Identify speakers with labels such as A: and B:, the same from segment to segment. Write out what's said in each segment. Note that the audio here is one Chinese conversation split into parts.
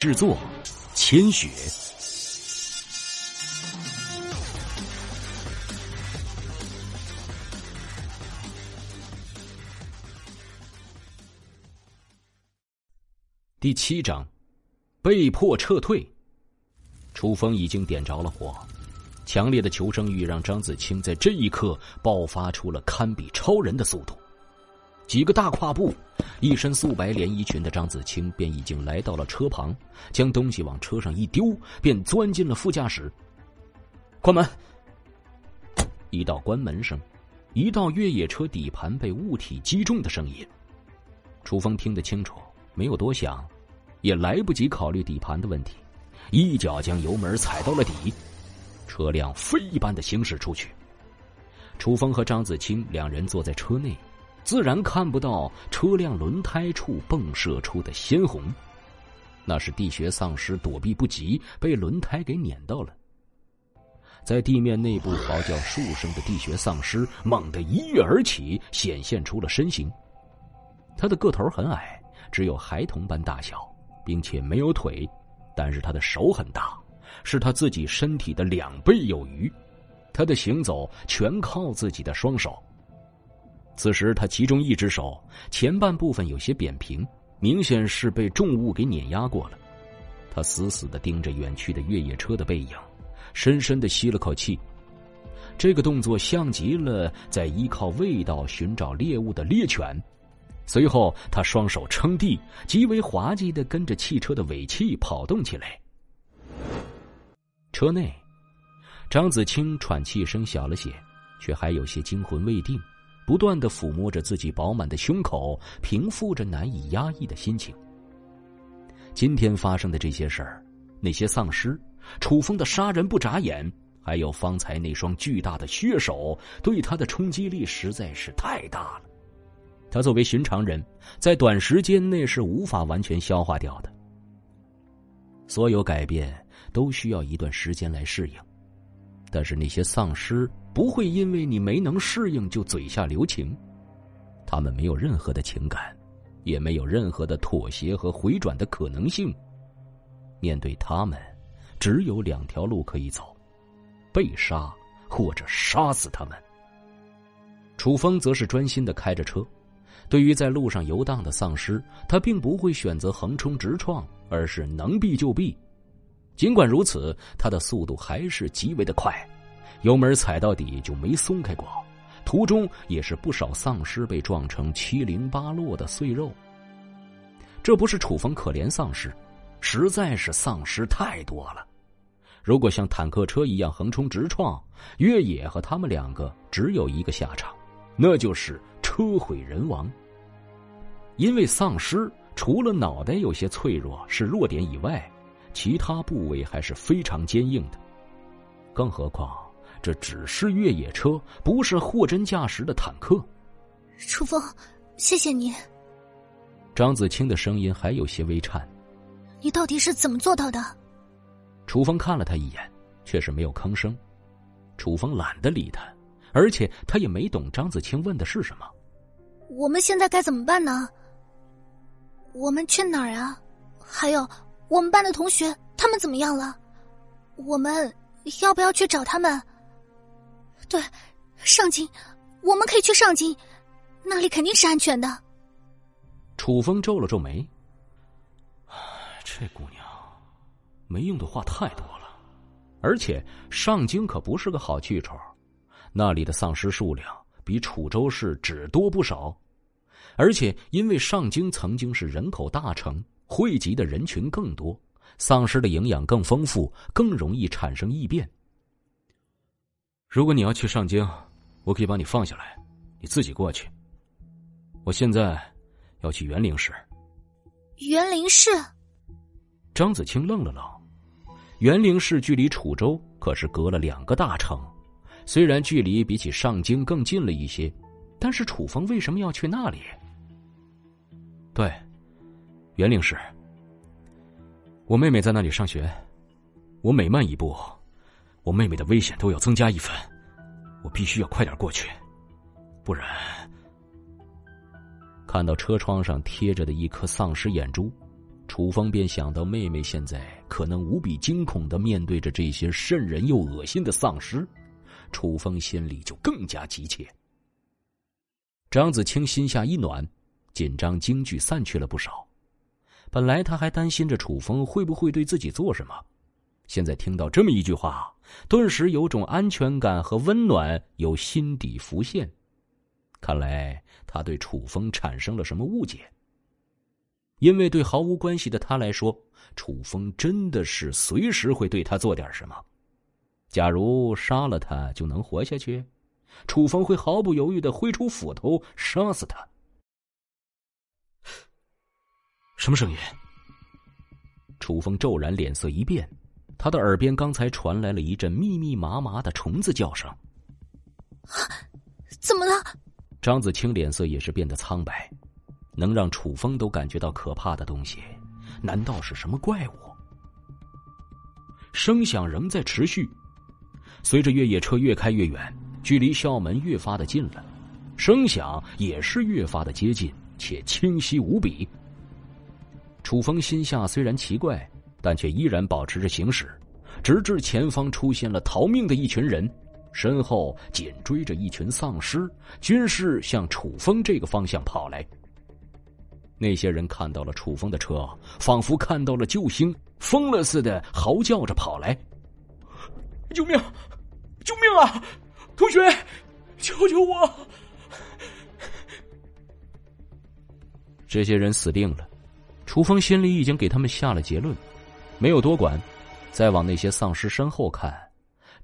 A: 制作：千雪。第七章，被迫撤退。楚风已经点着了火，强烈的求生欲让张子清在这一刻爆发出了堪比超人的速度。几个大跨步，一身素白连衣裙的张子清便已经来到了车旁，将东西往车上一丢，便钻进了副驾驶。关门。一道关门声，一道越野车底盘被物体击中的声音。楚风听得清楚，没有多想，也来不及考虑底盘的问题，一脚将油门踩到了底，车辆飞一般的行驶出去。楚风和张子清两人坐在车内。自然看不到车辆轮胎处迸射出的鲜红，那是地穴丧尸躲避不及，被轮胎给碾到了。在地面内部嚎叫数声的地穴丧尸猛地一跃而起，显现出了身形。他的个头很矮，只有孩童般大小，并且没有腿，但是他的手很大，是他自己身体的两倍有余。他的行走全靠自己的双手。此时，他其中一只手前半部分有些扁平，明显是被重物给碾压过了。他死死的盯着远去的越野车的背影，深深的吸了口气。这个动作像极了在依靠味道寻找猎物的猎犬。随后，他双手撑地，极为滑稽的跟着汽车的尾气跑动起来。车内，张子清喘气声小了些，却还有些惊魂未定。不断的抚摸着自己饱满的胸口，平复着难以压抑的心情。今天发生的这些事儿，那些丧尸，楚风的杀人不眨眼，还有方才那双巨大的血手，对他的冲击力实在是太大了。他作为寻常人，在短时间内是无法完全消化掉的。所有改变都需要一段时间来适应，但是那些丧尸。不会因为你没能适应就嘴下留情，他们没有任何的情感，也没有任何的妥协和回转的可能性。面对他们，只有两条路可以走：被杀或者杀死他们。楚风则是专心的开着车，对于在路上游荡的丧尸，他并不会选择横冲直撞，而是能避就避。尽管如此，他的速度还是极为的快。油门踩到底就没松开过，途中也是不少丧尸被撞成七零八落的碎肉。这不是楚风可怜丧尸，实在是丧尸太多了。如果像坦克车一样横冲直撞，越野和他们两个只有一个下场，那就是车毁人亡。因为丧尸除了脑袋有些脆弱是弱点以外，其他部位还是非常坚硬的，更何况。这只是越野车，不是货真价实的坦克。
B: 楚风，谢谢你。
A: 张子清的声音还有些微颤。
B: 你到底是怎么做到的？
A: 楚风看了他一眼，却是没有吭声。楚风懒得理他，而且他也没懂张子清问的是什么。
B: 我们现在该怎么办呢？我们去哪儿啊？还有，我们班的同学他们怎么样了？我们要不要去找他们？对，上京，我们可以去上京，那里肯定是安全的。
A: 楚风皱了皱眉，这姑娘没用的话太多了，而且上京可不是个好去处，那里的丧尸数量比楚州市只多不少，而且因为上京曾经是人口大城，汇集的人群更多，丧尸的营养更丰富，更容易产生异变。如果你要去上京，我可以把你放下来，你自己过去。我现在要去园林市。
B: 园林市。
A: 张子清愣了愣，园林市距离楚州可是隔了两个大城，虽然距离比起上京更近了一些，但是楚风为什么要去那里？对，园林市。我妹妹在那里上学，我每迈一步。我妹妹的危险都要增加一分，我必须要快点过去，不然……看到车窗上贴着的一颗丧尸眼珠，楚风便想到妹妹现在可能无比惊恐的面对着这些瘆人又恶心的丧尸，楚风心里就更加急切。张子清心下一暖，紧张惊惧散去了不少。本来他还担心着楚风会不会对自己做什么，现在听到这么一句话，顿时有种安全感和温暖由心底浮现。看来他对楚风产生了什么误解。因为对毫无关系的他来说，楚风真的是随时会对他做点什么。假如杀了他就能活下去，楚风会毫不犹豫的挥出斧头杀死他。什么声音？楚风骤然脸色一变，他的耳边刚才传来了一阵密密麻麻的虫子叫声。
B: 怎么了？
A: 张子清脸色也是变得苍白。能让楚风都感觉到可怕的东西，难道是什么怪物？声响仍在持续，随着越野车越开越远，距离校门越发的近了，声响也是越发的接近，且清晰无比。楚风心下虽然奇怪，但却依然保持着行驶，直至前方出现了逃命的一群人，身后紧追着一群丧尸，均是向楚风这个方向跑来。那些人看到了楚风的车，仿佛看到了救星，疯了似的嚎叫着跑来：“救命！救命啊！同学，救救我！”这些人死定了。楚风心里已经给他们下了结论，没有多管。再往那些丧尸身后看，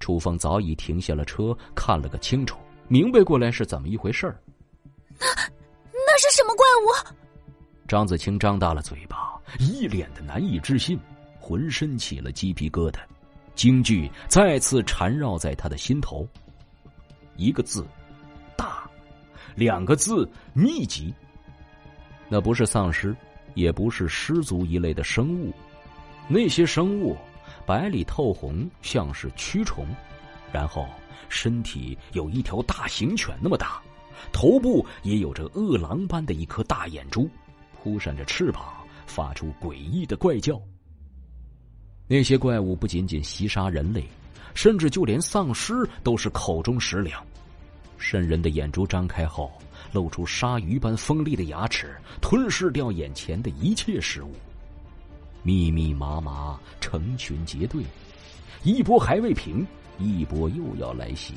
A: 楚风早已停下了车，看了个清楚，明白过来是怎么一回事儿。
B: 那那是什么怪物？
A: 张子清张大了嘴巴，一脸的难以置信，浑身起了鸡皮疙瘩，惊惧再次缠绕在他的心头。一个字，大；两个字，密集。那不是丧尸，也不是尸族一类的生物，那些生物白里透红，像是蛆虫，然后身体有一条大型犬那么大，头部也有着饿狼般的一颗大眼珠。扑扇着翅膀，发出诡异的怪叫。那些怪物不仅仅袭杀人类，甚至就连丧尸都是口中食粮。瘆人的眼珠张开后，露出鲨鱼般锋利的牙齿，吞噬掉眼前的一切食物。密密麻麻，成群结队，一波还未平，一波又要来袭。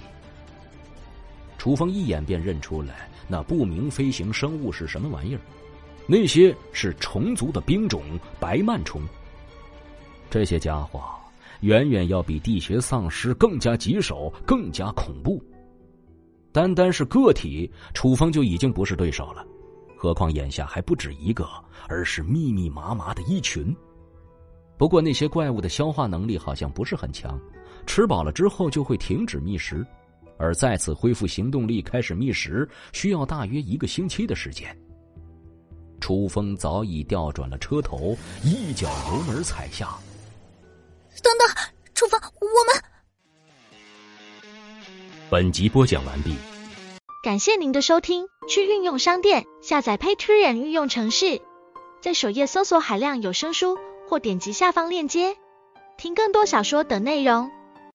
A: 楚风一眼便认出来，那不明飞行生物是什么玩意儿。那些是虫族的兵种白曼虫。这些家伙远远要比地穴丧尸更加棘手，更加恐怖。单单是个体，楚风就已经不是对手了，何况眼下还不止一个，而是密密麻麻的一群。不过那些怪物的消化能力好像不是很强，吃饱了之后就会停止觅食，而再次恢复行动力开始觅食，需要大约一个星期的时间。楚风早已调转了车头，一脚油门踩下。
B: 等等，楚风，我们。
A: 本集播讲完毕，
C: 感谢您的收听。去运用商店下载 Patreon 运用城市，在首页搜索海量有声书，或点击下方链接听更多小说等内容。